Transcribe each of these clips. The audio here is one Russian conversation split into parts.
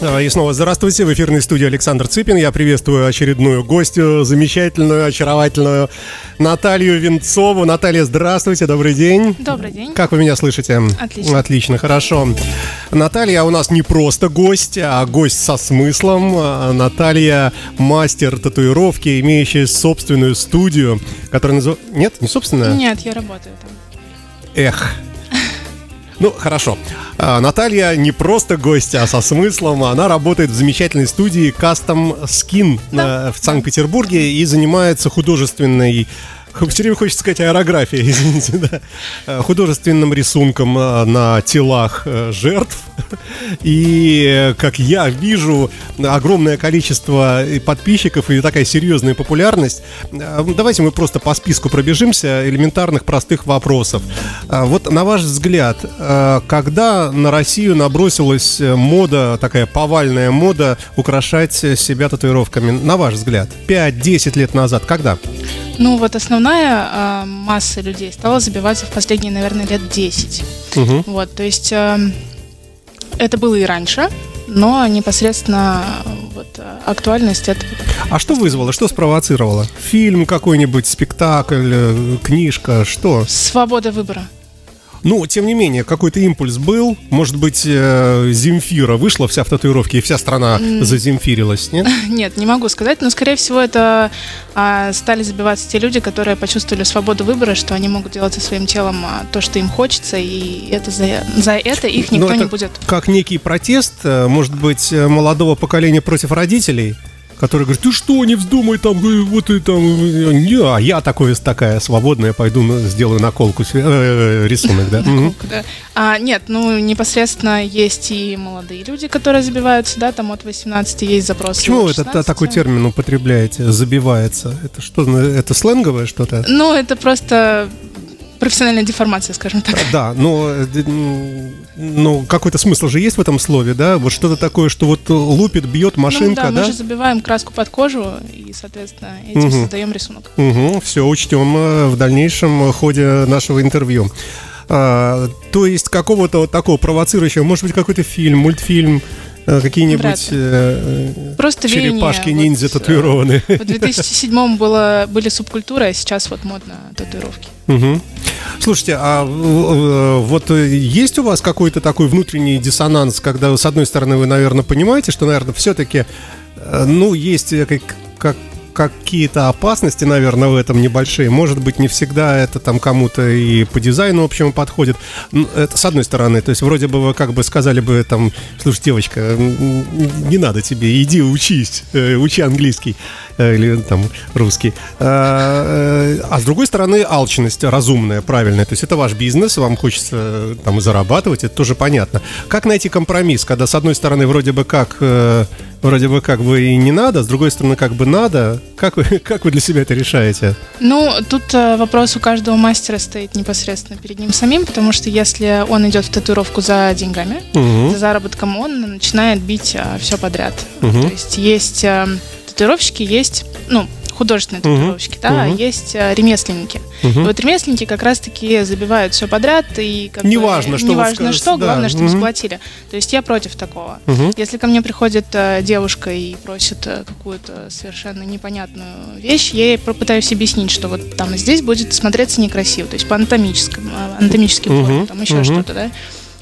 А, и снова здравствуйте, в эфирной студии Александр Цыпин. Я приветствую очередную гостью, замечательную, очаровательную Наталью Венцову. Наталья, здравствуйте, добрый день. Добрый день. Как вы меня слышите? Отлично. Отлично, хорошо. Наталья у нас не просто гость, а гость со смыслом. А, Наталья мастер татуировки, имеющая собственную студию, которая называется... Нет, не собственная? Нет, я работаю там. Эх, ну, хорошо. А, Наталья не просто гостья, а со смыслом. Она работает в замечательной студии Custom Skin Да. э, в Санкт-Петербурге и занимается художественной все время хочется сказать аэрография, извините, да. Э, Художественным рисунком э, на телах э, жертв. И, как я вижу, огромное количество подписчиков и такая серьезная популярность. Давайте мы просто по списку пробежимся элементарных простых вопросов. Вот на ваш взгляд, когда на Россию набросилась мода, такая повальная мода, украшать себя татуировками? На ваш взгляд, 5-10 лет назад, когда? Ну, вот основная а, масса людей стала забиваться в последние, наверное, лет 10. Мгм. Вот, то есть а, это было и раньше, но непосредственно вот, актуальность это... А что вызвало, что спровоцировало? Фильм какой-нибудь, спектакль, э, книжка, что? Свобода выбора. Ну, тем не менее, какой-то импульс был. Может быть, э, Земфира вышла вся в татуировке, и вся страна заземфирилась, нет? Нет, не могу сказать, но, скорее всего, это а, стали забиваться те люди, которые почувствовали свободу выбора, что они могут делать со своим телом а, то, что им хочется, и это за, за это их никто Но не Ну, это будет. Как некий протест, э, может быть, э, молодого поколения против родителей, которые говорят, ты что, не вздумай там, э, вот и там, э, не, а я такой, такая свободная, пойду сделаю наколку, э, рисунок, да? Мгм. Да. А, нет, ну непосредственно есть и молодые люди, которые забиваются, да, там от 18 есть запросы. Почему вы это, 16. такой термин употребляете, забивается? Это что, ну, это сленговое что-то? Ну, это просто профессиональная деформация, скажем так. Да, но, э, м, ну, какой-то смысл же есть в этом слове, да? Вот что-то такое, что вот лупит, бьет машинка, ну, да, да? мы же забиваем краску под кожу и, соответственно, этим Мгм. создаем рисунок. Угу, все учтем э, в дальнейшем ходе нашего интервью. А, то есть какого-то вот такого провоцирующего, может быть, какой-то фильм, мультфильм, какие-нибудь ли. э, Просто веяние, черепашки-ниндзя вот, э, татуированные. В 2007 было, были субкультуры, а сейчас вот модно татуировки. Мгм. Слушайте, а э, э, вот э, есть у вас какой-то такой внутренний диссонанс, когда, с одной стороны, вы, наверное, понимаете, что, наверное, все-таки, ну, есть э, как- какие-то опасности, наверное, в этом небольшие. Может быть, не всегда это там кому-то и по дизайну общему подходит. Ну, Это с одной стороны. То есть, вроде бы вы как бы сказали бы там, слушай, девочка, не надо тебе, иди учись, э, учи английский э, или там русский. А, э, А с другой стороны, алчность разумная, правильная. То есть это ваш бизнес, вам хочется там зарабатывать, это тоже понятно. Как найти компромисс, когда с одной стороны вроде бы как вроде бы как бы и не надо, с другой стороны как бы надо. Как вы, как вы для себя это решаете? Ну, тут э, вопрос у каждого мастера стоит непосредственно перед ним самим, потому что если он идет в татуировку за деньгами, Мгм. за заработком, он начинает бить все подряд. Мгм. То есть есть э, татуировщики, есть, ну, художественные татуировщики, да, а Мгм. есть э, ремесленники. Мгм. И вот ремесленники как раз-таки забивают все подряд и как бы Неважно, что вот неважно что, да. главное, чтобы Мгм. заплатили. То есть я против такого. Мгм. Если ко мне приходит э, девушка и просит э, какую-то совершенно непонятную вещь, я ей попытаюсь объяснить, что вот там здесь будет смотреться некрасиво, то есть по анатомическому, анатомический Мгм, уклон, там еще мгм. что-то, да.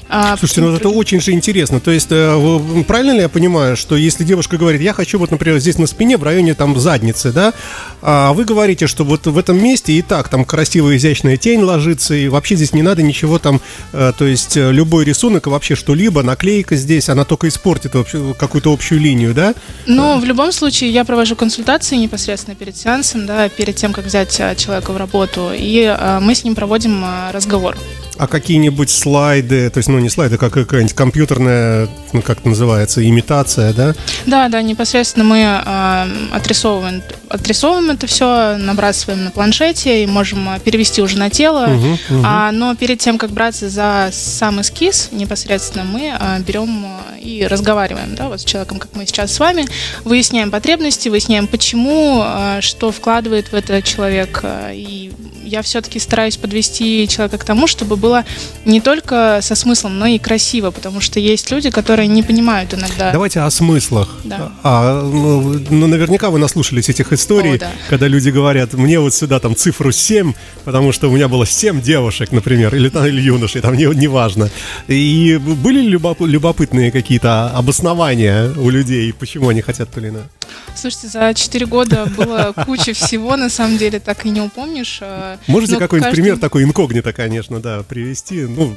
А, Слушайте, ну это очень же интересно. То есть, э, правильно ли я понимаю, что если девушка говорит, я хочу вот, например, здесь на спине, в районе там задницы, да, а вы говорите, что вот в этом месте и так там красивая изящная тень ложится, и вообще здесь не надо ничего там, э, то есть э, любой рисунок и вообще что-либо, наклейка здесь, она только испортит какую-то общую линию, да? Ну, в любом случае, я провожу консультации непосредственно перед сеансом, да, перед тем, как взять человека в работу, и мы с ним проводим разговор. А какие-нибудь слайды, то есть, ну не слайды, как какая-нибудь компьютерная, ну как это называется, имитация, да? Да, да, непосредственно мы а, отрисовываем отрисовываем это все, набрасываем на планшете и можем а, перевести уже на тело. Мгм, мгм. А, но перед тем, как браться за сам эскиз, непосредственно мы а, берем а, и разговариваем да, вот с человеком, как мы сейчас с вами, выясняем потребности, выясняем, почему, а, что вкладывает в это человек. а, И я все-таки стараюсь подвести человека к тому, чтобы было не только со смыслом, но и красиво, потому что есть люди, которые не понимают иногда. Давайте о смыслах. Да. А, ну, ну, наверняка вы наслушались этих историй, О, да. когда люди говорят, мне вот сюда там цифру 7, потому что у меня было 7 девушек, например, или, там, или юношей, там не, неважно. И были ли любоп- любопытные какие-то обоснования у людей, почему они хотят то или иное? Слушайте, за 4 года было куча всего, на самом деле, так и не упомнишь. а, Можете но какой-нибудь пример такой инкогнито, конечно, да, привести? Ну,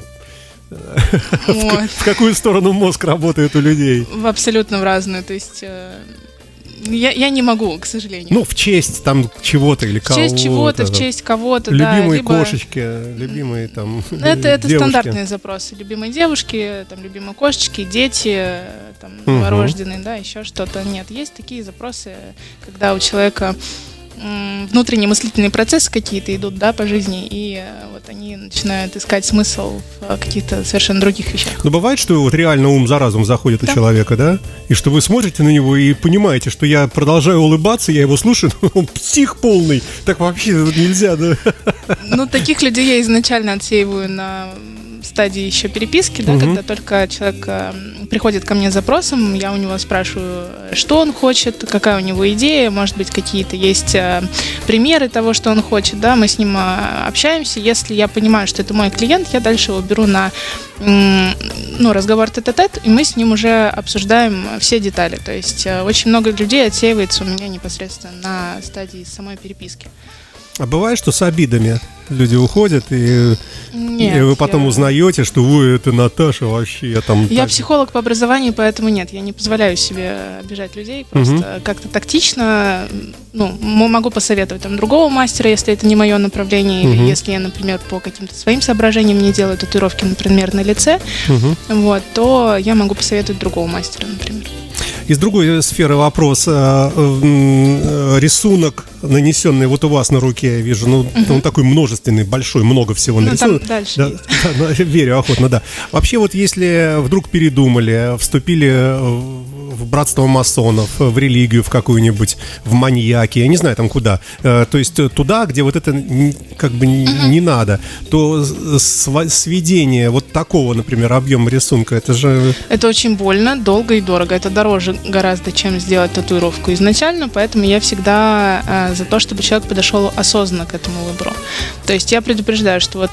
Ой, в какую сторону мозг работает у людей? в абсолютно в разную, то есть... э, Я, я не могу, к сожалению. Ну, в честь там чего-то или в кого-то. честь чего-то, в честь кого-то, да. Любимые либо- кошечки, любимые там Это, это девушки. стандартные запросы. Любимые девушки, там, любимые кошечки, дети, там, Мгм. новорожденные, да, еще что-то. Нет, есть такие запросы, когда у человека внутренние мыслительные процессы какие-то идут, да, по жизни, и э, вот они начинают искать смысл в э, каких-то совершенно других вещах. Но бывает, что вот реально ум за разум заходит у Да. человека, да? И что вы смотрите на него и понимаете, что я продолжаю улыбаться, я его слушаю, но он псих полный. Так вообще нельзя, да? Ну, таких людей я изначально отсеиваю на стадии еще переписки, да, Мгм. когда только человек э, приходит ко мне с запросом, я у него спрашиваю, что он хочет, какая у него идея, может быть, какие-то есть э, примеры того, что он хочет, да, мы с ним э, общаемся. Если я понимаю, что это мой клиент, я дальше его беру на ну, разговор тет-а-тет, и мы с ним уже обсуждаем все детали. То есть очень много людей отсеивается у меня непосредственно на стадии самой переписки. А бывает, что с обидами люди уходят, и, Нет, и вы потом я- узнаете, что вы это Наташа вообще, я там... Я так- психолог по образованию, поэтому нет, я не позволяю себе обижать людей. Просто как-то тактично, ну, могу посоветовать там другого мастера, если это не мое направление, Мгм. или если я, например, по каким-то своим соображениям не делаю татуировки, например, на лице, Мгм. вот, то я могу посоветовать другого мастера, например. Из другой сферы вопрос. а, э, Рисунок, нанесенный вот у вас на руке, я вижу, ну, он такой множественный, большой, много всего Ну, там дальше Да, есть. да, да, верю охотно, да. Вообще вот если вдруг передумали, вступили в братство масонов, в религию в какую-нибудь, в маньяки, я не знаю там куда, э, то есть туда, где вот это как бы н- не надо, то сведение вот такого, например, объема рисунка, это же... Это очень больно, долго и дорого. Это дороже гораздо, чем сделать татуировку изначально, поэтому я всегда э, за то, чтобы человек подошел осознанно к этому выбору. То есть я предупреждаю, что вот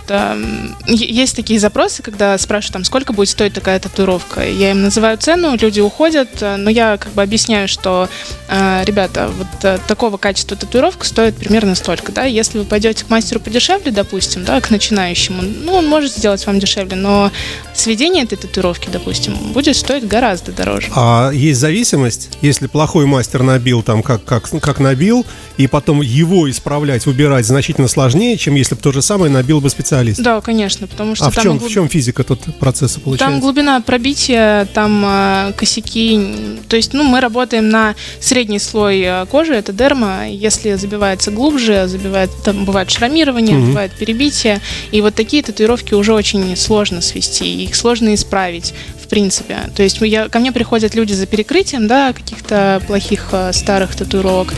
е- есть такие запросы, когда спрашивают, там, сколько будет стоить такая татуировка. Я им называю цену, люди уходят, э, но я как бы объясняю, что, э, ребята, вот э, такого качества татуировка стоит примерно столько, да. Если вы пойдете к мастеру подешевле, допустим, да, к начинающему, ну, он может сделать вам дешевле, но сведение этой татуировки, допустим, будет стоить гораздо дороже. А есть зависимость, если плохой мастер набил там как, как, как набил, и потом его исправлять, убирать значительно сложнее, чем если бы то же самое набил бы специалист. Да, конечно, потому что а в там, чем, глуб- в чем физика тут процесса получается? там глубина пробития, там э, косяки. То есть, ну, мы работаем на средний слой э, кожи, это дерма. Если забивается глубже, забивает, там бывает шрамирование, Мгм. бывает перебитие. И вот такие татуировки уже очень сложно свести, их сложно исправить. В принципе. То есть я, ко мне приходят люди за перекрытием, да, каких-то плохих э, старых татуировок.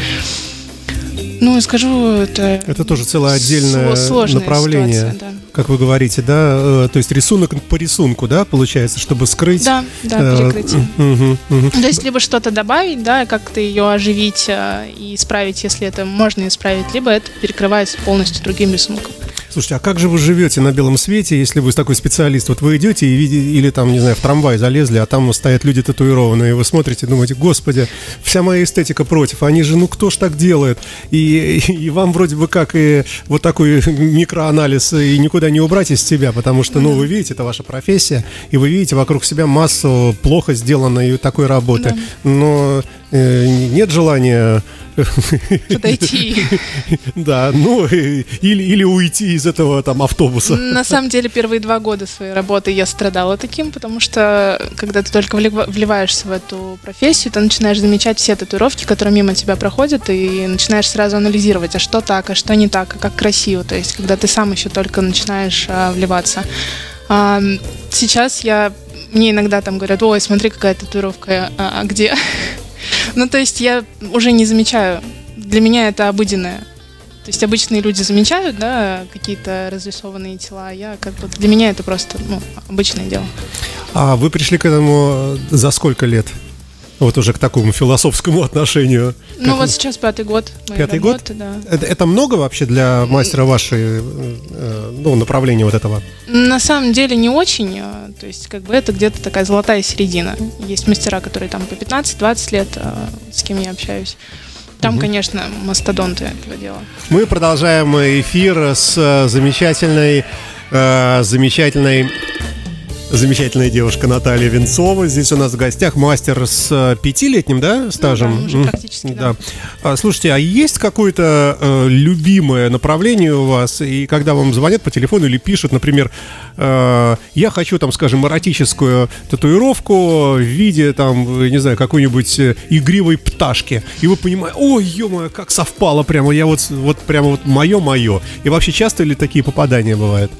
Ну, скажу, это... Это тоже целое отдельное направление, ситуация, да. как вы говорите, да, э, то есть рисунок по рисунку, да, получается, чтобы скрыть. Да, да, э, перекрытие. То есть либо что-то добавить, да, как-то ее оживить и исправить, если это можно исправить, либо это перекрывается полностью другим рисунком. Слушайте, а как же вы живете на белом свете, если вы такой специалист? Вот вы идете и видите, или там, не знаю, в трамвай залезли, а там стоят люди татуированные, и вы смотрите, думаете, господи, вся моя эстетика против, они же, ну кто ж так делает? И, и вам вроде бы как и вот такой микроанализ и никуда не убрать из себя, потому что, ну, вы видите, это ваша профессия, и вы видите вокруг себя массу плохо сделанной такой работы, но э, нет желания подойти. Да, ну, или, или уйти из этого там автобуса. На самом деле, первые два года своей работы я страдала таким, потому что, когда ты только вливаешься в эту профессию, ты начинаешь замечать все татуировки, которые мимо тебя проходят, и начинаешь сразу анализировать, а что так, а что не так, а как красиво. То есть, когда ты сам еще только начинаешь а, вливаться. А, сейчас я мне иногда там говорят, ой, смотри, какая татуировка, а, а где? ну, то есть я уже не замечаю. Для меня это обыденное. То есть обычные люди замечают, да, какие-то разрисованные тела, а я как бы для меня это просто ну, обычное дело. А вы пришли к этому за сколько лет? Вот уже к такому философскому отношению. Ну вот сейчас пятый год. Пятый работы, год? Да. Это, это много вообще для мастера вашей, э, ну, направления вот этого? На самом деле не очень. Э, то есть как бы это где-то такая золотая середина. Есть мастера, которые там по 15-20 лет, э, с кем я общаюсь. Там, угу. конечно, мастодонты этого дела. Мы продолжаем эфир с замечательной, э, замечательной замечательная девушка Наталья Венцова. Здесь у нас в гостях мастер с э, пятилетним, да, стажем? Ну, да, уже практически, да. да. Слушайте, а есть какое-то э, любимое направление у вас? И когда вам звонят по телефону или пишут, например, э, я хочу, там, скажем, эротическую татуировку в виде, там, не знаю, какой-нибудь э, игривой пташки. И вы понимаете, ой, ё как совпало прямо, я вот, вот прямо вот мое-мое. И вообще часто ли такие попадания бывают?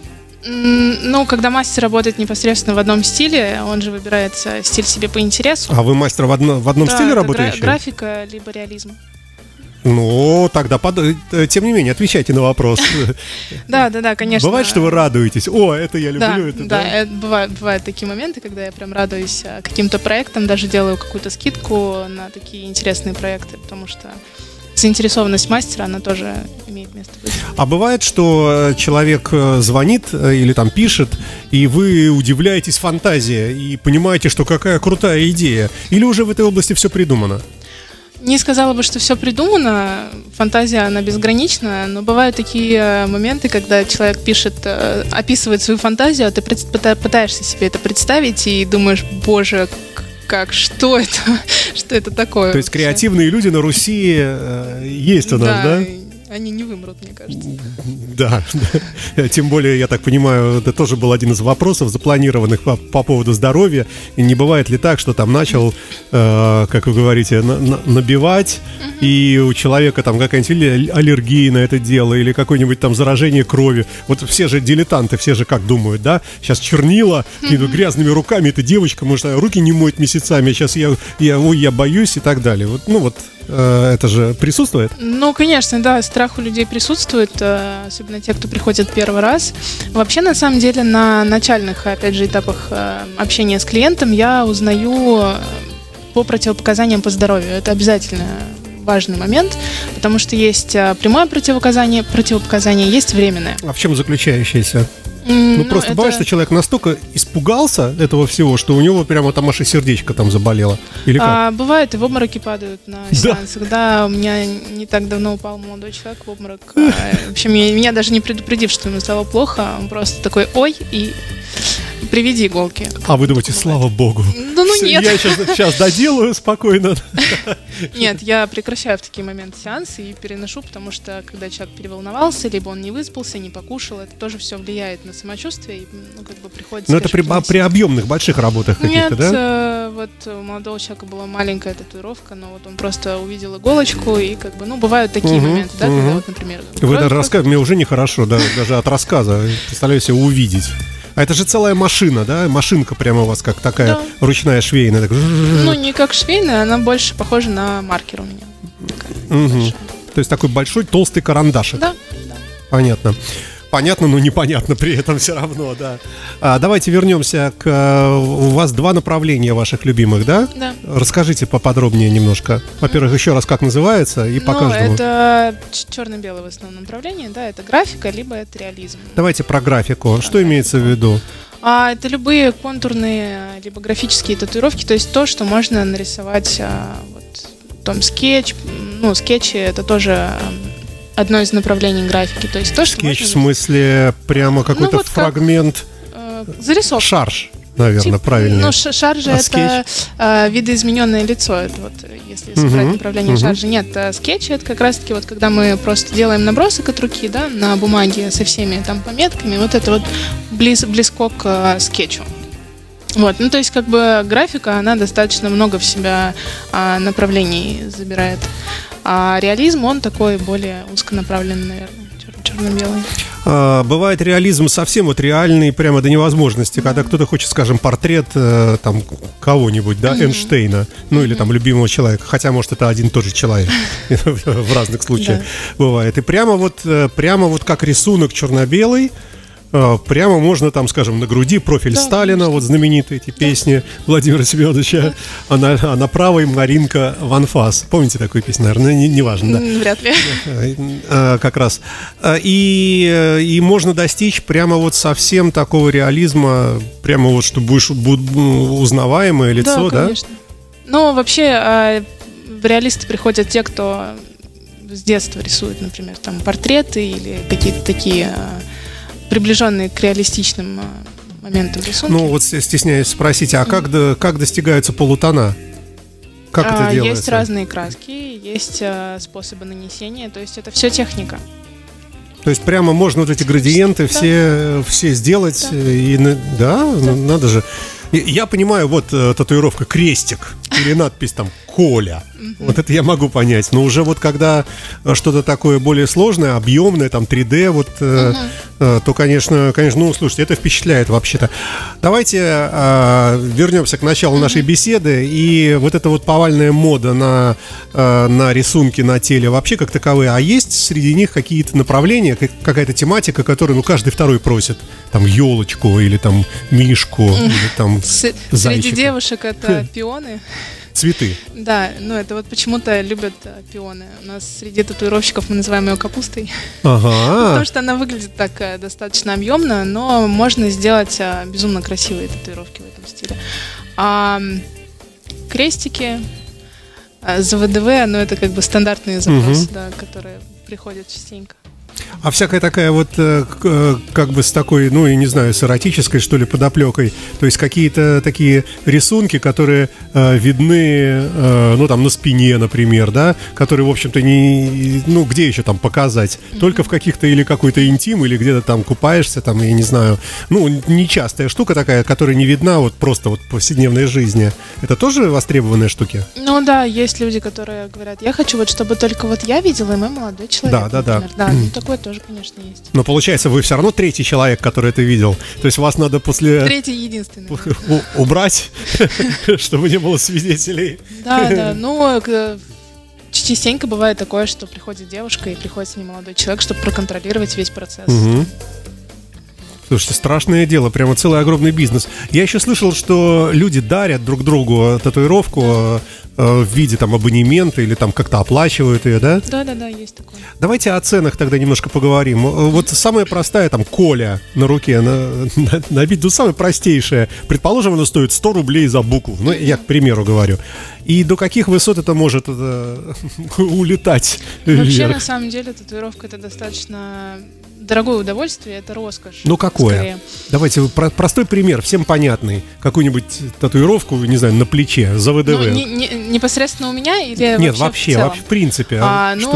Ну, когда мастер работает непосредственно в одном стиле, он же выбирает стиль себе по интересу. А вы мастер в, одно, в одном да, стиле работаете? Гра- графика, либо реализм. Ну, тогда, под... Э, тем не менее, отвечайте на вопрос. Да, да, да, конечно. Бывает, что вы радуетесь. О, это я люблю. это, да, да, бывают, такие моменты, когда я прям радуюсь э, каким-то проектам, даже делаю какую-то скидку на такие интересные проекты, потому что заинтересованность мастера, она тоже имеет место быть. А бывает, что э, человек э, звонит э, или там пишет, и вы удивляетесь фантазия и понимаете, что какая крутая идея? Или уже в этой области все придумано? Не сказала бы, что все придумано, фантазия, она безгранична, но бывают такие моменты, когда человек пишет, описывает свою фантазию, а ты пытаешься себе это представить и думаешь, боже, как, что это, что это такое. То есть креативные люди на Руси э, есть у нас, да? да? Они не вымрут, мне кажется. Да, тем более, я так понимаю, это тоже был один из вопросов, запланированных по, по поводу здоровья. И не бывает ли так, что там начал, э, как вы говорите, на, на, набивать, и у человека там какая-нибудь аллергия на это дело, или какое-нибудь там заражение крови. Вот все же дилетанты, все же как думают, да? Сейчас чернила, mm грязными руками, эта девочка, может, руки не моет месяцами, сейчас я, я, ой, я боюсь и так далее. Вот, ну вот это же присутствует? Ну, конечно, да, страх у людей присутствует, э, особенно те, кто приходит первый раз. Вообще, на самом деле, на начальных, опять же, этапах э, общения с клиентом я узнаю по противопоказаниям по здоровью. Это обязательно важный момент, потому что есть прямое противопоказание, противопоказание, есть временное. А в чем заключающееся? Ну, ну просто это... бывает, что человек настолько испугался этого всего, что у него прямо там аж и сердечко там заболело. Или как? А, бывает, и в обмороки падают на сеансах. Да, у меня не так давно упал молодой человек в обморок. А, в общем, меня даже не предупредив, что ему стало плохо, он просто такой, ой, и приведи иголки. А вы думаете, слава богу. Ну, ну нет. Я сейчас, сейчас доделаю спокойно. Нет, я прекращаю в такие моменты сеансы и переношу, потому что когда человек переволновался, либо он не выспался, не покушал, это тоже все влияет на самочувствие, и ну, как бы приходится... Но это при, при объемных больших работах каких-то, да? Нет, э, вот у молодого человека была маленькая татуировка, но вот он просто увидел иголочку, и как бы, ну, бывают такие угу, моменты, да, угу. когда вот, например... Вы даже рассказываете, мне уже нехорошо, да, даже от рассказа, представляю себе увидеть. А это же целая машина, да? Машинка прямо у вас как такая да. ручная швейная. Так... Ну, не как швейная, она больше похожа на маркер у меня. угу. То есть такой большой толстый карандашик. Да. да. Понятно понятно, но непонятно при этом все равно, да. А, давайте вернемся к... Э, у вас два направления ваших любимых, да? Да. Расскажите поподробнее немножко. Во-первых, еще раз, как называется и по ну, каждому. это черно-белое в основном направление, да, это графика, либо это реализм. Давайте про графику. Про Что графику. имеется в виду? А, это любые контурные, либо графические татуировки, то есть то, что можно нарисовать а, вот, там скетч, ну, скетчи это тоже одно из направлений графики. То есть то, что Скетч в смысле прямо какой-то ну, вот фрагмент. Как, э, зарисовка. Шарж. наверное, Тип- правильно. Ну, ш- шаржи А это э, видоизмененное лицо. Это вот, э, если Мгм, собрать направление мгм. шаржи. Нет, э, скетчи это как раз-таки вот когда мы просто делаем набросок от руки, да, на бумаге со всеми там пометками. Вот это вот близ, близко к э, скетчу. Вот, ну то есть как бы графика, она достаточно много в себя а, направлений забирает. А реализм, он такой более узконаправленный, наверное, чер- черно-белый. А, бывает реализм совсем вот реальный, прямо до невозможности, когда кто-то хочет, скажем, портрет э, там кого-нибудь, да, Эйнштейна, ну или там любимого человека, хотя, может, это один и тот же человек в разных случаях бывает. И прямо вот, э, прямо вот как рисунок черно-белый, Прямо можно там, скажем, на груди профиль Да, Сталина, конечно. вот знаменитые эти песни Владимира Семеновича, а на, а на правой Маринка Ванфас. Помните такую песню, наверное? Не- Неважно, да. Вряд ли. Э, э, как раз. Э, И, э, и можно достичь прямо вот совсем такого реализма, прямо вот, что будешь бу- бу- узнаваемое лицо, да? конечно. Ну, вообще, в реалисты приходят те, кто с детства рисует, например, там портреты или какие-то такие приближенные к реалистичным а, моментам рисунка. Ну, вот стесняюсь спросить, а как, до- как достигаются полутона? Как А, это делается? Есть разные краски, есть а, способы нанесения, то есть это все техника. То есть прямо можно вот эти градиенты Да. все, все сделать. Да. э, И, да, ну, надо же. Я понимаю, вот э, татуировка крестик или надпись там Коля. Вот это я могу понять. Но уже вот когда э, что-то такое более сложное, объемное, там 3D, вот, э, то, конечно, конечно, ну, слушайте, это впечатляет вообще-то. Давайте э, вернемся к началу нашей беседы. И вот эта вот повальная мода на, э, на рисунки на теле вообще как таковые. А есть среди них какие-то направления, как- какая-то тематика, которую, ну, каждый второй просит? Там елочку или там мишку, или там Среди Зайчика. девушек это пионы. Цветы. Да, ну это вот почему-то любят а, пионы. У нас среди татуировщиков мы называем ее капустой. Ага. Потому что она выглядит так э, достаточно объемно, но можно сделать а, безумно красивые татуировки в этом стиле. А крестики, ЗВДВ, ну это как бы стандартные запросы, Мгм. да, которые приходят частенько. А всякая такая вот, э, э, как бы с такой, ну, я не знаю, с эротической, что ли, подоплекой. То есть какие-то такие рисунки, которые э, видны, ну, там, на спине, например, да, которые, в общем-то, не... Ну, где еще там показать? Только в каких-то или какой-то интим, или где-то там купаешься, там, я не знаю. Ну, нечастая штука такая, которая не видна вот просто вот в повседневной жизни. Это тоже востребованные штуки? Ну да, есть люди, которые говорят, я хочу вот, чтобы только вот я видела, и мой молодой человек. Да, да, да. Да, такое тоже, конечно, есть. Но получается, вы все равно третий человек, который это видел. То есть вас надо после... Третий единственный. убрать, чтобы не было свидетелей. Да, да. Ну, к- частенько бывает такое, что приходит девушка и приходит с ней молодой человек, чтобы проконтролировать весь процесс. Мгм. Слушайте, страшное дело, прямо целый огромный бизнес. Я еще слышал, что люди дарят друг другу татуировку э, э, в виде там абонемента или там как-то оплачивают ее, да? Да, да, да, есть такое. Давайте о ценах тогда немножко поговорим. Э, Вот самая простая там Коля на руке, на, на, набить, ну самая простейшая. Предположим, она стоит 100 рублей за букву. Ну, я к примеру говорю. И до каких высот это может э, улетать Вообще, вверх? на самом деле, татуировка это достаточно дорогое удовольствие, это роскошь. Ну какое? скорее. Давайте про- простой пример, всем понятный. Какую-нибудь татуировку, не знаю, на плече, за ВДВ. Ну, не- не- непосредственно у меня или Нет, вообще, вообще, в вообще, в принципе. А, что-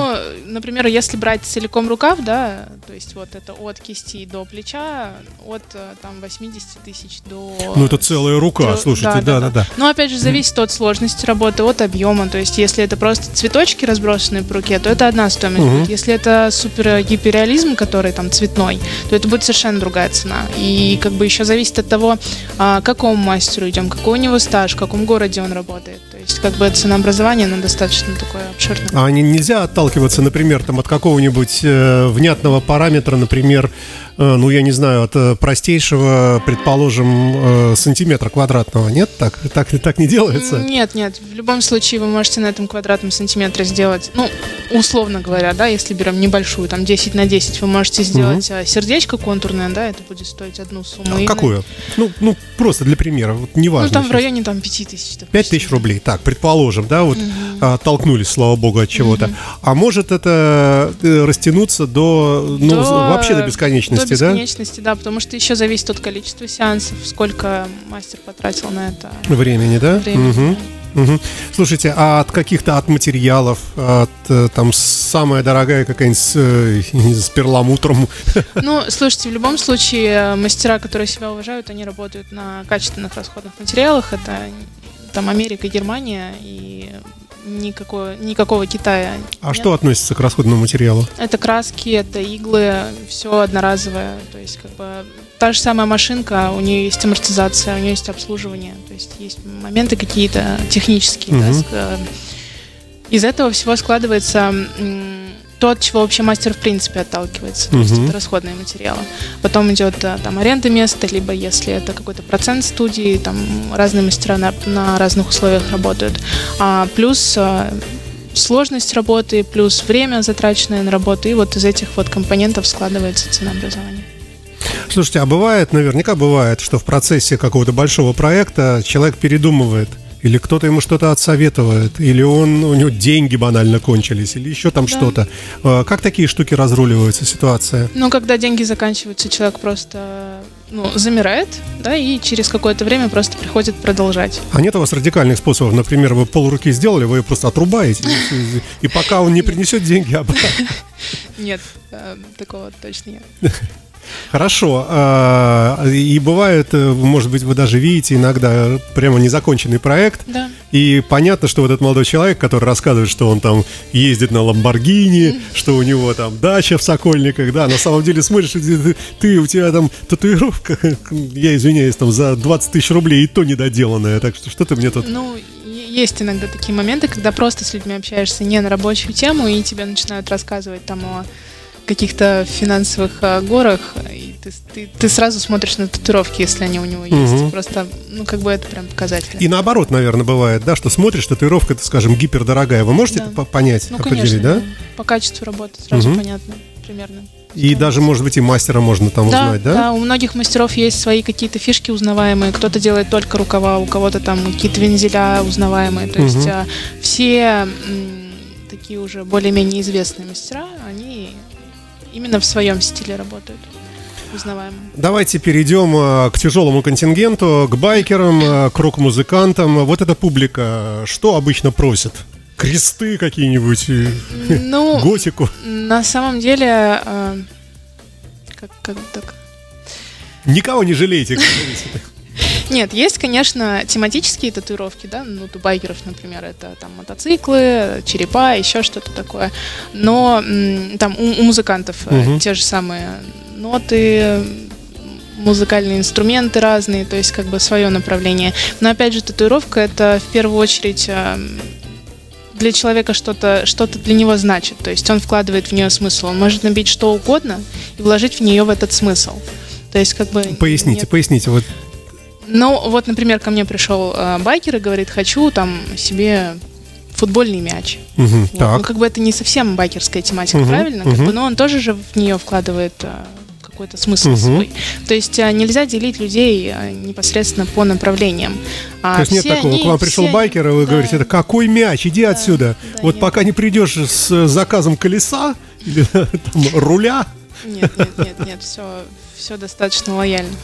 ну, например, если брать целиком рукав, да, то есть вот это от кисти до плеча, от э, там 80 тысяч до... Ну, это целая рука, Трё- слушайте, да-да-да. Но опять же, зависит от сложности работы, от объема. То есть, если это просто цветочки разбросанные по руке, то это одна стоимость будет. Если это супер гиперреализм, который там цветной, то это будет совершенно другая цена. И как бы еще зависит от того, а, к какому мастеру идем, какой у него стаж, в каком городе он работает. То есть, как бы ценообразование, оно достаточно такое обширное. А не- нельзя отталкиваться, например, там, от какого-нибудь э, внятного параметра, например, ну, я не знаю, от э, простейшего, предположим, э, сантиметра квадратного, нет? Так, так, так не делается? Нет, нет. В любом случае вы можете на этом квадратном сантиметре сделать, ну, условно говоря, да, если берем небольшую, там 10 на 10, вы можете сделать а, сердечко контурное, да, это будет стоить одну сумму. А И, Какую? Ну, ну, просто для примера, вот неважно. Ну, там в сейчас. районе там 5 тысяч. 5 тысяч рублей, так, предположим, да, вот а, оттолкнулись, слава богу, от чего-то. А может это э, растянуться до, ну, До- вообще до бесконечности? Бесконечности, до бесконечности, да? да, потому что еще зависит от количества сеансов, сколько мастер потратил на это. Времени, да? Времени. Угу. Угу. Слушайте, а от каких-то от материалов, от э, там самая дорогая какая-нибудь с, э, с перламутром? Ну, слушайте, в любом случае мастера, которые себя уважают, они работают на качественных расходных материалах. Это там Америка, Германия и никакого, никакого Китая. А нет. что относится к расходному материалу? Это краски, это иглы, все одноразовое. То есть, как бы та же самая машинка, у нее есть амортизация, у нее есть обслуживание. То есть есть моменты какие-то технические. Угу. Да, из этого всего складывается то, от чего вообще мастер в принципе отталкивается. То есть это расходные материалы. Потом идет э, там аренда места, либо если это какой-то процент студии, там разные мастера на, на разных условиях работают. А плюс э, сложность работы, плюс время затраченное на работу, и вот из этих вот компонентов складывается ценообразование. Слушайте, а бывает, наверняка бывает, что в процессе какого-то большого проекта человек передумывает – или кто-то ему что-то отсоветует, или он, у него деньги банально кончились, или еще там да. что-то. А, как такие штуки разруливаются, ситуация? Ну, когда деньги заканчиваются, человек просто ну, замирает, да, и через какое-то время просто приходит продолжать. А нет у вас радикальных способов? Например, вы полруки сделали, вы ее просто отрубаете, и пока он не принесет деньги обратно. Нет, э, такого точно нет. Хорошо. А, и бывает, э, может быть, вы даже видите иногда прямо незаконченный проект. Да. И понятно, что вот этот молодой человек, который рассказывает, что он там ездит на Ламборгини, что у него там дача в Сокольниках, да, на самом деле смотришь, ты, ты у тебя там татуировка, я извиняюсь, там за 20 тысяч рублей и то недоделанная, так что что ты мне тут... Ну, есть иногда такие моменты, когда просто с людьми общаешься не на рабочую тему, и тебе начинают рассказывать там о каких-то финансовых а, горах, и ты, ты, ты сразу смотришь на татуировки, если они у него есть. Угу. Просто, ну, как бы это прям показатель. И наоборот, наверное, бывает, да, что смотришь, татуировка, это, скажем, гипердорогая. Вы можете да. это понять, ну, определить, конечно, да? По качеству работы сразу угу. понятно примерно. И даже, может быть, и мастера можно там да, узнать, да? Да, у многих мастеров есть свои какие-то фишки узнаваемые. Кто-то делает только рукава, у кого-то там какие-то вензеля узнаваемые. То угу. есть а, все м, такие уже более-менее известные мастера, они именно в своем стиле работают. Узнаваемо. Давайте перейдем э, к тяжелому контингенту, к байкерам, э, к рок-музыкантам. Вот эта публика, что обычно просит? Кресты какие-нибудь, э, ну, готику? На самом деле, как, как так? Никого не жалеете, как Нет, есть, конечно, тематические татуировки, да, ну, у байкеров, например, это там мотоциклы, черепа, еще что-то такое. Но там у, у музыкантов угу. те же самые ноты, музыкальные инструменты разные, то есть как бы свое направление. Но опять же, татуировка это в первую очередь э, для человека что-то что для него значит. То есть он вкладывает в нее смысл. Он может набить что угодно и вложить в нее в этот смысл. То есть как бы... Поясните, нет... поясните. Вот ну, вот, например, ко мне пришел э, байкер и говорит, хочу там себе футбольный мяч. Угу, вот. так. Ну, как бы это не совсем байкерская тематика, угу, правильно? Угу. Как бы, но он тоже же в нее вкладывает э, какой-то смысл угу. свой. То есть э, нельзя делить людей э, непосредственно по направлениям. А То есть нет такого, они, к вам пришел байкер, и вы да. говорите, это какой мяч, иди да, отсюда. Да, вот нет. пока не придешь с заказом колеса или там, руля. Нет, нет, нет, нет, все, все достаточно лояльно.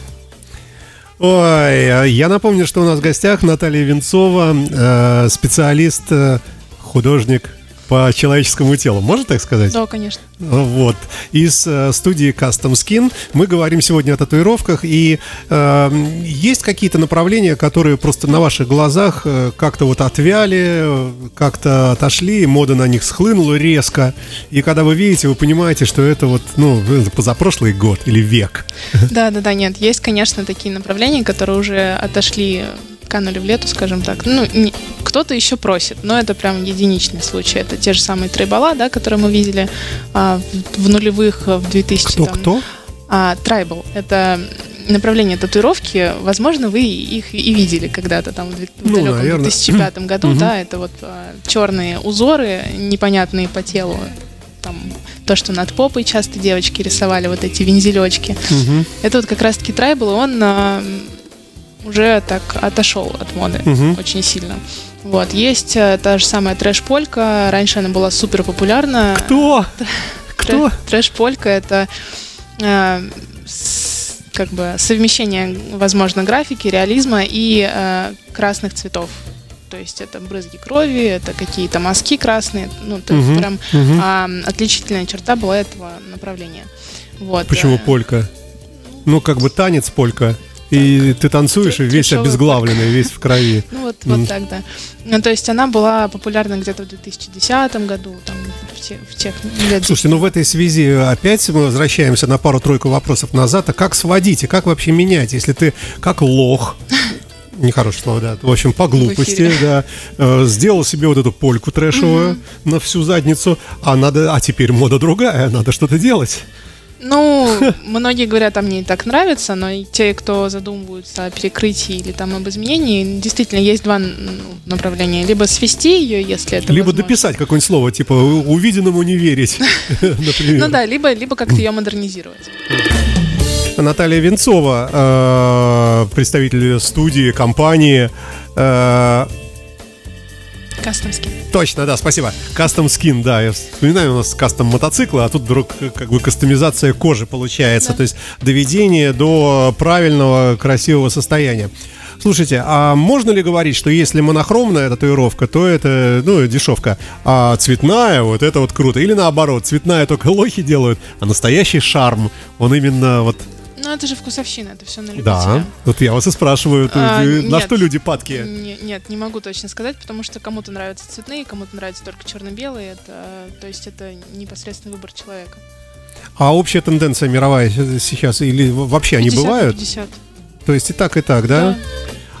Ой, а я напомню, что у нас в гостях Наталья Венцова, э, специалист, э, художник по человеческому телу. Можно так сказать? Да, конечно. Вот. Из э, студии Custom Skin мы говорим сегодня о татуировках. И э, есть какие-то направления, которые просто на ваших глазах э, как-то вот отвяли, как-то отошли, мода на них схлынула резко. И когда вы видите, вы понимаете, что это вот, ну, позапрошлый год или век. Да, да, да, нет. Есть, конечно, такие направления, которые уже отошли канули в лету, скажем так. Ну, не, кто-то еще просит, но это прям единичный случай. Это те же самые трейбала, да, которые мы видели а, в, в нулевых, в 2000 Кто, там, кто? А, трайбал. Это направление татуировки, возможно, вы их и видели когда-то там в, ну, далеком наверное. 2005 году, да, это вот а, черные узоры, непонятные по телу, там то, что над попой часто девочки рисовали, вот эти вензелечки. Угу. Это вот как раз-таки трайбл, он а, уже так отошел от моды угу. очень сильно. Вот, есть э, та же самая трэш-полька. Раньше она была супер популярна. Кто? Кто? Трэш-полька это э, как бы совмещение, возможно, графики, реализма и э, красных цветов. То есть это брызги крови, это какие-то мазки красные. Ну, то есть Мгм, прям мгм. а, отличительная черта была этого направления. Вот. Почему э, полька? Ну, как бы танец полька. И ты танцуешь, и весь обезглавленный, весь в крови. Ну вот, так, да. Ну, то есть она была популярна где-то в 2010 году, там, в, те- в тех лет. Слушайте, ну в этой связи опять мы возвращаемся на пару-тройку вопросов назад. А как сводить и как вообще менять, если ты как лох, нехорошее слово, да, в общем, по глупости, да, э, сделал себе вот эту польку трэшевую на всю задницу, а надо, а теперь мода другая, надо что-то делать. Ну, многие говорят, а мне и так нравится, но те, кто задумываются о перекрытии или там об изменении, действительно есть два ну, направления. Либо свести ее, если это Либо возможно. дописать какое-нибудь слово, типа «У- увиденному не верить, например. Ну да, либо, либо как-то ее модернизировать. Наталья Венцова, э, представитель студии, компании. Э, Кастомский. Точно, да, спасибо. Кастом скин, да, я вспоминаю, у нас кастом мотоцикла, а тут вдруг как бы кастомизация кожи получается, то есть доведение до правильного, красивого состояния. Слушайте, а можно ли говорить, что если монохромная татуировка, то это, ну, дешевка, а цветная, вот это вот круто? Или наоборот, цветная только лохи делают, а настоящий шарм, он именно вот, Ну, это же вкусовщина, это все на любителя. да, вот я вас и спрашиваю, А, на нет. что люди падки? Не- нет, не могу точно сказать, потому что кому-то нравятся цветные, кому-то нравятся только черно-белые. Это, то есть это непосредственный выбор человека. А общая тенденция мировая сейчас, или вообще они 50 на бывают? 50. То есть и так, и так, да?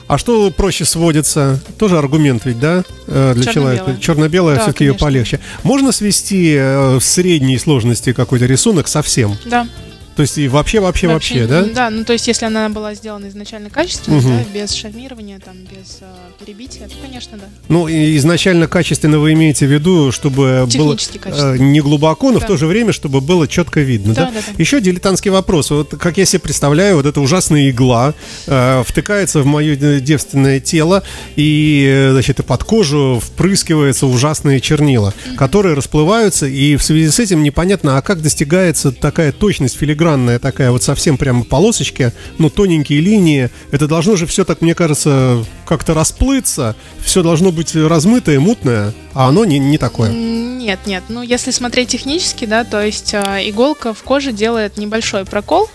А что проще сводится? Тоже аргумент ведь, да, э, для Черно-белое. человека? Черно-белое Да, все-таки ее полегче. Можно свести э, в средней сложности какой-то рисунок совсем? Да. То есть и вообще, вообще, вообще, да? Да, ну то есть если она была сделана изначально качественно, Мгм. да, без шармирования, там, без э, перебития, то, конечно, да. Ну, и изначально качественно вы имеете в виду, чтобы было Технически качественно. э, не глубоко, но в Да. то же время, чтобы было четко видно, да? Да, да, да. Еще дилетантский вопрос. Вот как я себе представляю, вот эта ужасная игла э, втыкается в мое девственное тело, и, значит, и под кожу впрыскиваются ужасные чернила, которые расплываются, и в связи с этим непонятно, а как достигается такая точность филигранная, такая вот совсем прямо полосочки, ну, тоненькие линии. Это должно же все так, мне кажется, как-то расплыться, все должно быть размытое, мутное, а оно не, не такое. Нет, нет. Ну, если смотреть технически, да, то есть а, иголка в коже делает небольшой прокол,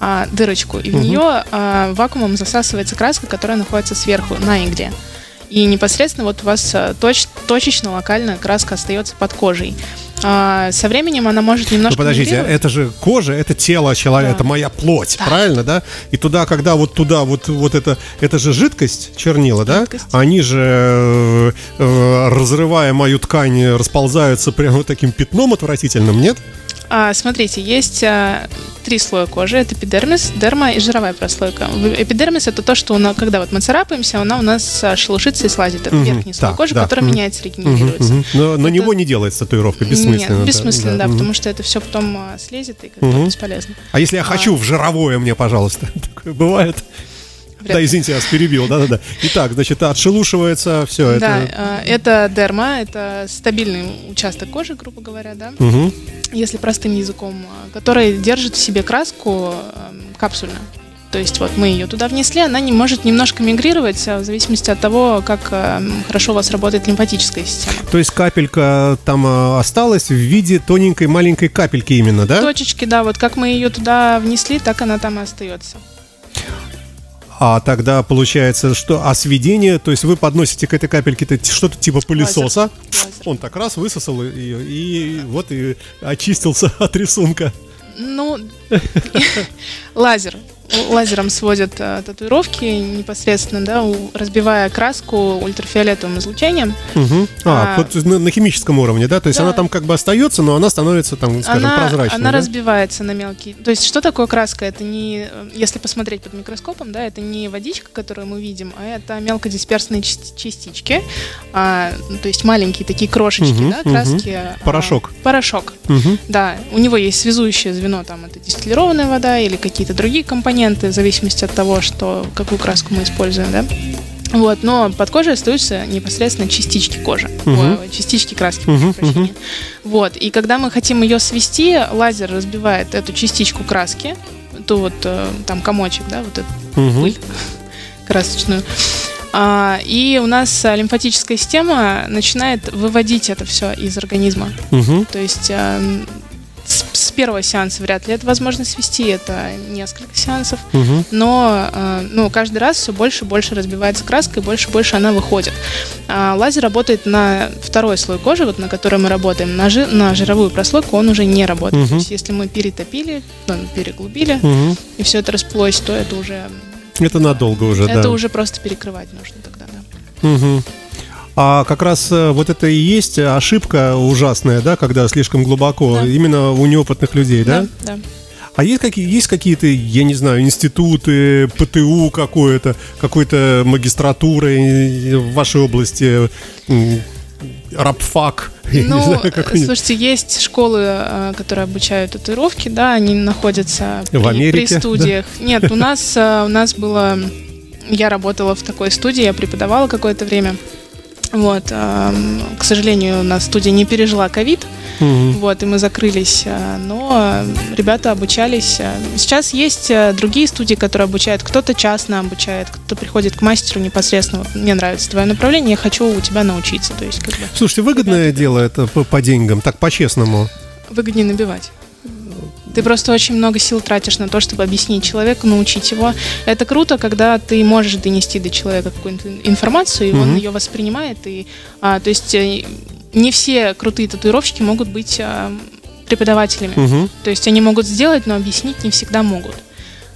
а, дырочку, и в нее а, вакуумом засасывается краска, которая находится сверху на игле. И непосредственно вот у вас точ- точечно, локально краска остается под кожей. А, со временем она может Ну немножко подождите, мигрировать. это же кожа, это тело человека, Да. это моя плоть, Да. правильно, да? И туда, когда вот туда, вот, вот это, это же жидкость, чернила, да? Жидкость. Они же, э, э, разрывая мою ткань, расползаются прямо вот таким пятном отвратительным, нет? А, смотрите, есть а, три слоя кожи. Это эпидермис, дерма и жировая прослойка. Эпидермис это то, что у нас, когда вот мы царапаемся, она у нас шелушится и слазит. Это Мгм, верхний слой так, кожи, да, который мгм. меняется, регенерируется. мгм. Но на Это- него не делается татуировка, бессмысленно. Нет, да, бессмысленно, да, мгм. потому что это все потом а, слезет и как Мгм. бесполезно. А если я А. хочу в жировое мне, пожалуйста? Такое бывает? Вряд Да, извините, я вас перебил, да-да-да. Итак, значит, отшелушивается все Да, это. а, это дерма, это стабильный участок кожи, грубо говоря, да, Мгм. если простым языком, который держит в себе краску ам, капсульно. То есть вот мы ее туда внесли, она не может немножко мигрировать а, в зависимости от того, как ам, хорошо у вас работает лимфатическая система. То есть капелька там э, осталась в виде тоненькой маленькой капельки именно, да? Точечки, да, вот как мы ее туда внесли, так она там и остается. А тогда получается, что а сведение, то есть вы подносите к этой капельке что-то типа пылесоса, Лазер. он так раз высосал ее и вот и очистился от рисунка. Ну, лазер. Лазером сводят э, татуировки непосредственно, да, у- разбивая краску ультрафиолетовым излучением. Мгм. А, А. вот на, на химическом уровне, да? То есть Да. она там как бы остается, но она становится там, скажем, она, прозрачной. она да? разбивается на мелкие. То есть, что такое краска? Это не, э, если посмотреть под микроскопом, да, это не водичка, которую мы видим, а это мелкодисперсные части- частички, а, ну, то есть маленькие такие крошечки, Мгм, да, краски. а, Порошок. порошок. Мгм. Да, у него есть связующее звено, там это дистиллированная вода или какие-то другие компоненты, в зависимости от того, что, какую краску мы используем, да. Вот, но под кожей остаются непосредственно частички кожи. Ой, частички краски, прошу прощения. Вот, и когда мы хотим ее свести, лазер разбивает эту частичку краски, ту вот э, там комочек, да, вот эту Мгм. пыль красочную. А, и у нас лимфатическая система начинает выводить это все из организма. Мгм. То есть эм, с, с первого сеанса вряд ли это возможно свести, это несколько сеансов, Мгм. но э, ну, каждый раз все больше и больше разбивается краска, и больше и больше она выходит. А лазер работает на второй слой кожи, вот на котором мы работаем, на, жи- на жировую прослойку он уже не работает. Мгм. То есть если мы перетопили, ну, переглубили, Мгм. и все это расплылось, то это уже, Это надолго уже, это да. уже просто перекрывать нужно тогда, да. Мгм. А как раз э, вот это и есть ошибка ужасная, да, когда слишком глубоко, Да. именно у неопытных людей, да? Да, да. А есть какие есть какие-то, я не знаю, институты, ПТУ какое-то, какой-то магистратура э, в вашей области, рабфак, Ну, знаю, слушайте, есть школы, э, которые обучают татуировки, да, они находятся В при, Америке, при студиях. Нет, у нас у нас было, я работала в такой студии, я преподавала какое-то время. Вот, к сожалению, у нас студия не пережила ковид, Мгм. вот, и мы закрылись, э, но ребята обучались. Сейчас есть э, другие студии, которые обучают, кто-то частно обучает, кто-то приходит к мастеру непосредственно. Вот, мне нравится твое направление, я хочу у тебя научиться, то есть как бы Слушайте, выгодное дело это по, по деньгам, так по-честному. выгоднее набивать. Ты просто очень много сил тратишь на то, чтобы объяснить человеку, научить его. Это круто, когда ты можешь донести до человека какую-то информацию, и он Мгм. ее воспринимает. И, а, то есть э, не все крутые татуировщики могут быть а, преподавателями. Мгм. То есть они могут сделать, но объяснить не всегда могут.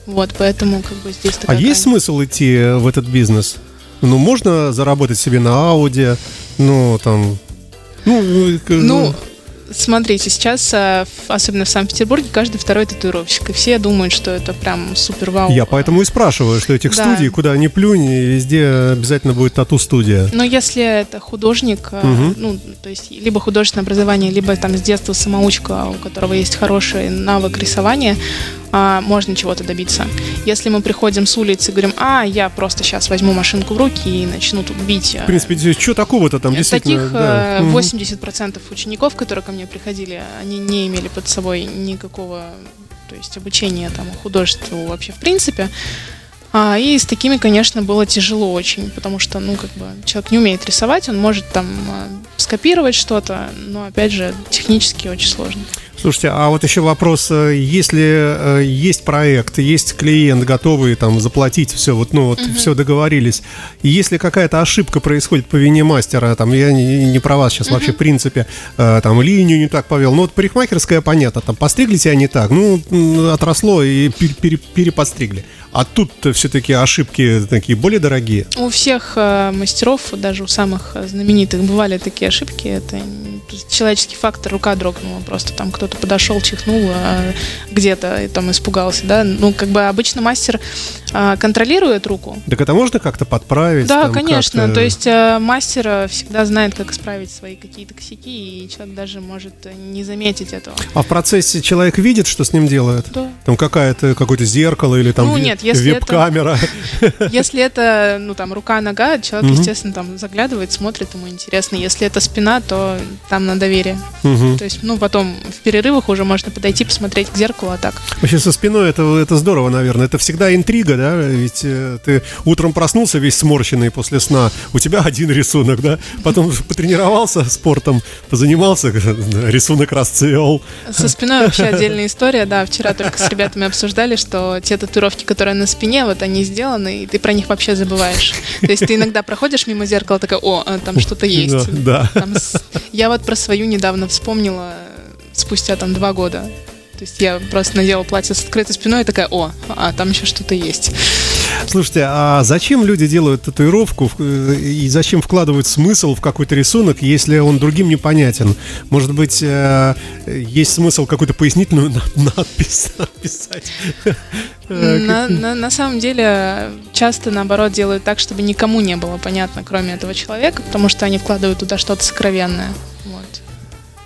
Вот, поэтому как бы здесь А такая есть грань. смысл идти в этот бизнес? Ну, можно заработать себе на Ауди, ну, там... Ну, к- Ну, смотрите, сейчас, в- особенно в Санкт-Петербурге, каждый второй татуировщик. И все думают, что это прям супер вау. я поэтому и спрашиваю, что этих Да. студий, куда ни плюнь, везде обязательно будет тату-студия. Но если это художник, э, Мгм. ну, то есть либо художественное образование, либо там с детства самоучка, у которого есть хороший навык рисования, а, можно чего-то добиться. Если мы приходим с улицы и говорим, а, я просто сейчас возьму машинку в руки и начну тут бить. э, В принципе, что такого-то там действительно... Таких да. э, Мгм. 80% учеников, которые ко мне приходили, они не имели под собой никакого то есть обучения там, художеству вообще в принципе. А, и с такими, конечно, было тяжело очень, потому что, ну, как бы, человек не умеет рисовать, он может там э, скопировать что-то, но, опять же, технически очень сложно. Слушайте, а вот еще вопрос, э, если э, есть проект, есть клиент, готовый там заплатить все, вот, ну, вот все договорились, и если какая-то ошибка происходит по вине мастера, там, я не, не про вас сейчас вообще, в принципе, э, там, линию не так повел, ну, вот парикмахерская, понятно, там, постригли тебя не так, ну, отросло и пер- пере- переподстригли. А тут все-таки ошибки такие более дорогие. У всех э, мастеров, даже у самых знаменитых, бывали такие ошибки. Это человеческий фактор, рука дрогнула просто. Там кто-то подошел, чихнул а, где-то и там испугался, да. Ну, как бы обычно мастер а, контролирует руку. Так это можно как-то подправить? Да, там, конечно. как-то? То есть э, мастер э, всегда знает, как исправить свои какие-то косяки, и человек даже может э, не заметить этого. А в процессе человек видит, что с ним делают? Да. Там какая-то какое-то зеркало или там Ну, нет, если веб-камера. Если это, ну, там, рука-нога, человек, Мгм. естественно, там заглядывает, смотрит, ему интересно. Если это спина, то там на доверие. То есть, ну, потом в перерывах уже можно подойти, посмотреть к зеркалу, а так. Вообще со спиной это, это здорово, наверное. Это всегда интрига, да? Ведь э, ты утром проснулся весь сморщенный после сна, у тебя один рисунок, да? Потом потренировался спортом, позанимался, рисунок расцвел. Со спиной вообще отдельная история, да. Вчера только с ребятами обсуждали, что те татуировки, которые на спине, вот они сделаны, и ты про них вообще забываешь. То есть ты иногда проходишь мимо зеркала, такая, о, а, там что-то есть. Да. Там Я вот про свою недавно вспомнила спустя там два года. То есть я просто надела платье с открытой спиной и такая, о, а там еще что-то есть. Слушайте, а зачем люди делают татуировку э, и зачем вкладывают смысл в какой-то рисунок, если он другим непонятен? Может быть, э, есть смысл какую-то пояснительную на- надпись написать? Э, На, на- на самом деле часто наоборот делают так, чтобы никому не было понятно, кроме этого человека, потому что они вкладывают туда что-то сокровенное. Вот.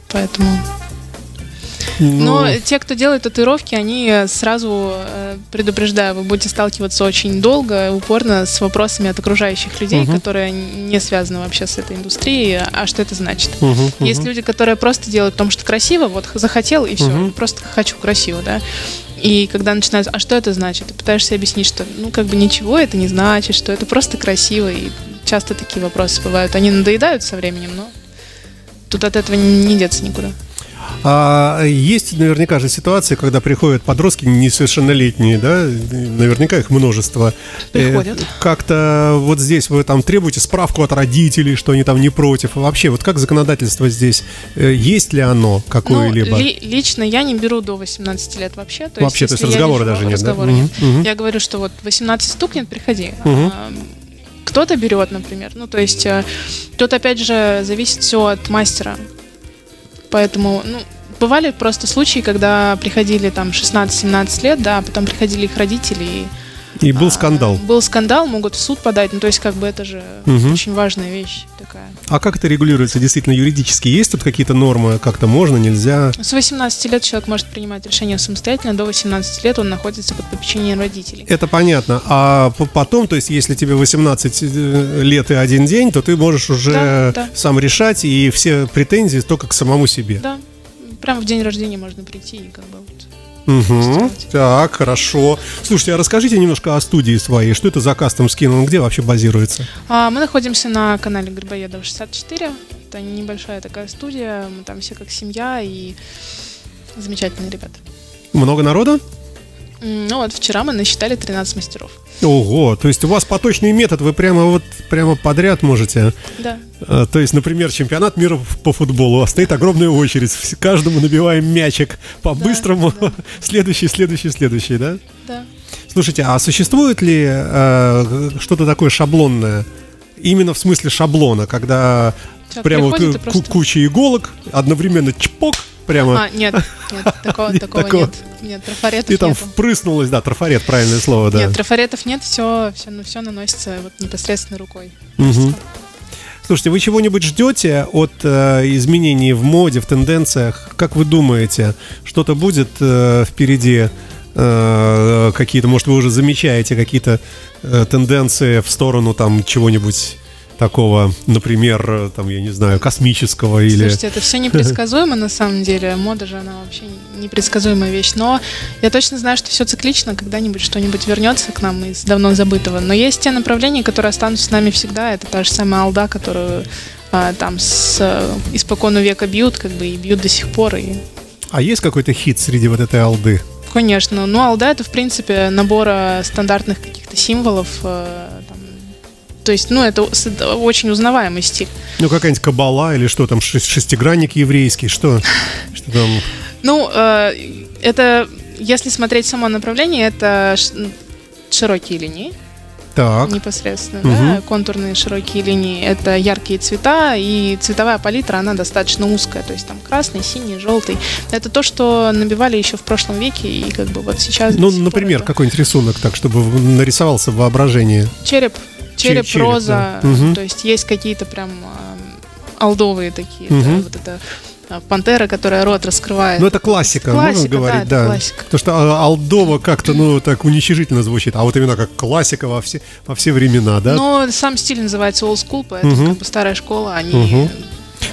Поэтому. Но ну, те, кто делает татуировки, они сразу э, предупреждаю, вы будете сталкиваться очень долго, упорно с вопросами от окружающих людей, Мгм. которые не связаны вообще с этой индустрией. А что это значит? мгм, Есть мгм. люди, которые просто делают потому, что красиво, вот захотел и все, Мгм. просто хочу красиво, да. И когда начинают, а что это значит? Ты пытаешься объяснить, что, ну, как бы ничего это не значит, что это просто красиво. И часто такие вопросы бывают. Они надоедают со временем, но тут от этого не деться никуда. А есть наверняка же ситуации, когда приходят подростки несовершеннолетние, да, наверняка их множество. Приходят. Э, как-то вот здесь вы там требуете справку от родителей, что они там не против. Вообще, вот как законодательство здесь? Э, есть ли оно какое-либо? Ну, ли, лично я не беру до 18 лет вообще. То вообще, есть, то есть разговора даже нет, разговора да? нет. Угу. Я говорю, что вот 18 стукнет, приходи. Угу. Кто-то берет, например. Ну, то есть э, тут, опять же, зависит все от мастера. Поэтому, ну, бывали просто случаи, когда приходили там 16-17 лет, да, а потом приходили их родители и и был скандал. А, был скандал, могут в суд подать. Ну, то есть, как бы это же угу. очень важная вещь такая. А как это регулируется действительно юридически? Есть тут какие-то нормы? Как-то можно, нельзя? С 18 лет человек может принимать решение самостоятельно. До 18 лет он находится под попечением родителей. Это понятно. А потом, то есть, если тебе 18 э, лет и один день, то ты можешь уже да, да. сам решать, и все претензии только к самому себе. Да. Прямо в день рождения можно прийти и как бы вот Угу. Так, хорошо. Слушайте, а расскажите немножко о студии своей. Что это за кастом скин? Он где вообще базируется? А, мы находимся на канале Грибоедова 64. Это небольшая такая студия. Мы там все как семья и замечательные ребята. Много народа? Ну вот вчера мы насчитали 13 мастеров. Ого, то есть у вас поточный метод, вы прямо вот прямо подряд можете. Да. А, то есть, например, чемпионат мира по футболу, а стоит огромная очередь, каждому набиваем мячик по-быстрому, да, да. следующий, следующий, следующий, да? Да. Слушайте, а существует ли э, что-то такое шаблонное? Именно в смысле шаблона, когда Человек прямо вот, просто... куча иголок, одновременно чпок, прямо. А, нет, нет, такого, нет, такого, такого нет. Нет, трафаретов там нету. впрыснулось, да, трафарет, правильное слово, да. Нет, трафаретов нет, все, все, ну, все наносится вот непосредственно рукой. Угу. Слушайте, вы чего-нибудь ждете от э, изменений в моде, в тенденциях? Как вы думаете, что-то будет э, впереди? Э, какие-то, может, вы уже замечаете какие-то э, тенденции в сторону там чего-нибудь такого, например, там, я не знаю, космического или... Слушайте, это все непредсказуемо на самом деле. Мода же, она вообще непредсказуемая вещь. Но я точно знаю, что все циклично, когда-нибудь что-нибудь вернется к нам из давно забытого. Но есть те направления, которые останутся с нами всегда. Это та же самая алда, которую а, там с испокону века бьют, как бы, и бьют до сих пор. И... А есть какой-то хит среди вот этой алды? Конечно. Ну, алда это, в принципе, набор стандартных каких-то символов, э, то есть, ну, это очень узнаваемый стиль. Ну, какая-нибудь кабала или что там, шестигранник еврейский, что, что там? Ну, э, это, если смотреть само направление, это широкие линии. Так. Непосредственно, угу. да, контурные широкие линии. Это яркие цвета, и цветовая палитра, она достаточно узкая. То есть там красный, синий, желтый. Это то, что набивали еще в прошлом веке, и как бы вот сейчас... Ну, например, какой-нибудь рисунок, так, чтобы нарисовался в воображении. Череп череп, череп роза, да. угу. то есть есть какие-то прям э, алдовые такие, угу. да, вот это а, пантера, которая рот раскрывает. Ну, это классика, классика можно говорить, да. да. Классика. Потому что а, Алдова как-то, ну, так уничижительно звучит, а вот именно как классика во все, во все времена, да? Ну, сам стиль называется old school, поэтому угу. как бы старая школа, они... Угу.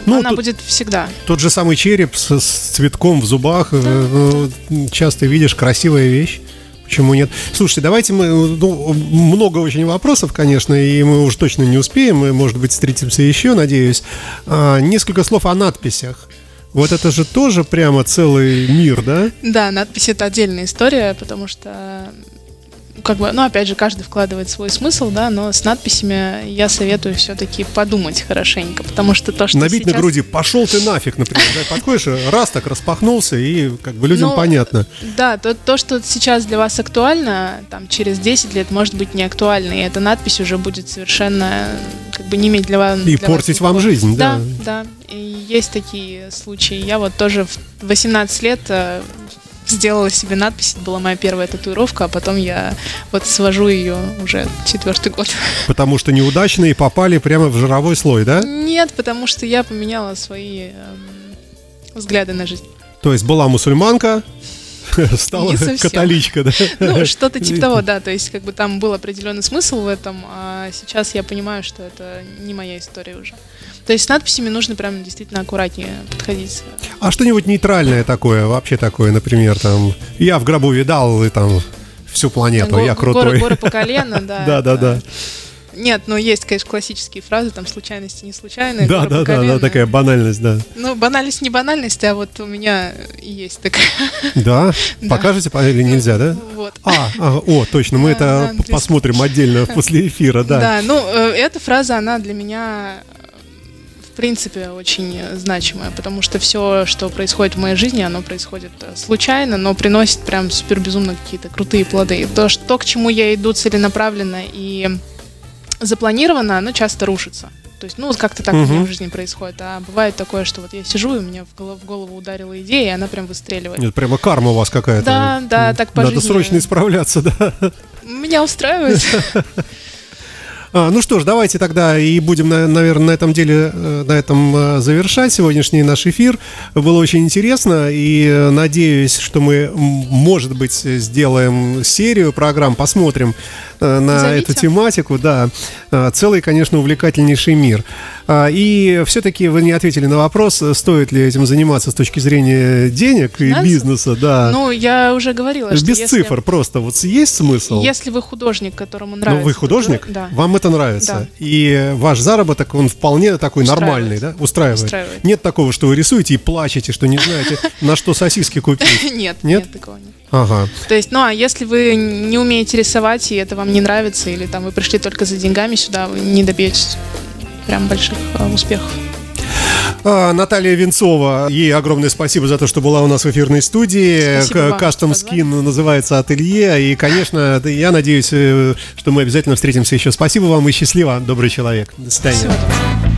Ну, Она тут, будет всегда. Тот же самый череп с, с цветком в зубах, да, э, да. часто видишь, красивая вещь. Почему нет? Слушайте, давайте мы... Ну, много очень вопросов, конечно, и мы уж точно не успеем. Мы, может быть, встретимся еще, надеюсь. А, несколько слов о надписях. Вот это же тоже прямо целый мир, да? Да, надпись это отдельная история, потому что как бы, ну, опять же, каждый вкладывает свой смысл, да, но с надписями я советую все-таки подумать хорошенько, потому что то, что Набить сейчас... на груди «пошел ты нафиг», например, да, подходишь, раз так распахнулся, и как бы людям ну, понятно. Да, то, то, что сейчас для вас актуально, там, через 10 лет может быть не актуально, и эта надпись уже будет совершенно, как бы, не иметь для вас... И для портить вас вам жизнь, да. Да, да, и есть такие случаи. Я вот тоже в 18 лет э, сделала себе надпись, это была моя первая татуировка, а потом я вот свожу ее уже четвертый год. Потому что неудачные попали прямо в жировой слой, да? Нет, потому что я поменяла свои эм, взгляды на жизнь. То есть была мусульманка, Стала католичка, да? Ну, что-то типа того, да. То есть, как бы там был определенный смысл в этом, а сейчас я понимаю, что это не моя история уже. То есть с надписями нужно прям действительно аккуратнее подходить. А что-нибудь нейтральное такое, вообще такое, например, там, я в гробу видал, и там всю планету, Го- я крутой. Горы, горы по колено, да. Да, да, да. Нет, но есть, конечно, классические фразы, там случайности не случайные. Да, да, да, да, такая банальность, да. Ну, банальность не банальность, а вот у меня есть такая. Да? Покажете или нельзя, да? Вот. А, о, точно, мы это посмотрим отдельно после эфира, да. Да, ну, э, эта фраза, она для меня в принципе очень значимая, потому что все, что происходит в моей жизни, оно происходит э, случайно, но приносит прям супер безумно какие-то крутые плоды. То, что, к чему я иду целенаправленно и запланировано, оно часто рушится. То есть, ну, вот как-то так угу. у меня в жизни происходит. А бывает такое, что вот я сижу, и меня в голову, в голову ударила идея, и она прям выстреливает. Нет, прямо карма у вас какая-то. Да, да, так по Надо жизни. срочно исправляться, да. Меня устраивает. А, ну что ж, давайте тогда и будем, наверное, на этом деле, э, на этом э, завершать сегодняшний наш эфир. Было очень интересно, и э, надеюсь, что мы, может быть, сделаем серию программ, посмотрим на Зовите. эту тематику. Да, целый, конечно, увлекательнейший мир. А, и все-таки вы не ответили на вопрос, стоит ли этим заниматься с точки зрения денег Финансов? и бизнеса. Да. Ну, я уже говорила, что Без если... цифр просто. Вот есть смысл? Если вы художник, которому нравится... Ну, вы художник? Да. Вам это нравится? Да. И ваш заработок, он вполне такой нормальный, да? Устраивает. Устраивает. Нет такого, что вы рисуете и плачете, что не знаете, на что сосиски купить? Нет, нет такого нет. Ага. То есть, ну а если вы не умеете рисовать, и это вам не нравится, или там вы пришли только за деньгами сюда, вы не добьетесь прям больших э, успехов. А, Наталья Венцова, ей огромное спасибо за то, что была у нас в эфирной студии. Custom Skin называется ателье. И, конечно, я надеюсь, э, что мы обязательно встретимся еще. Спасибо вам и счастливо, добрый человек. До свидания. Всего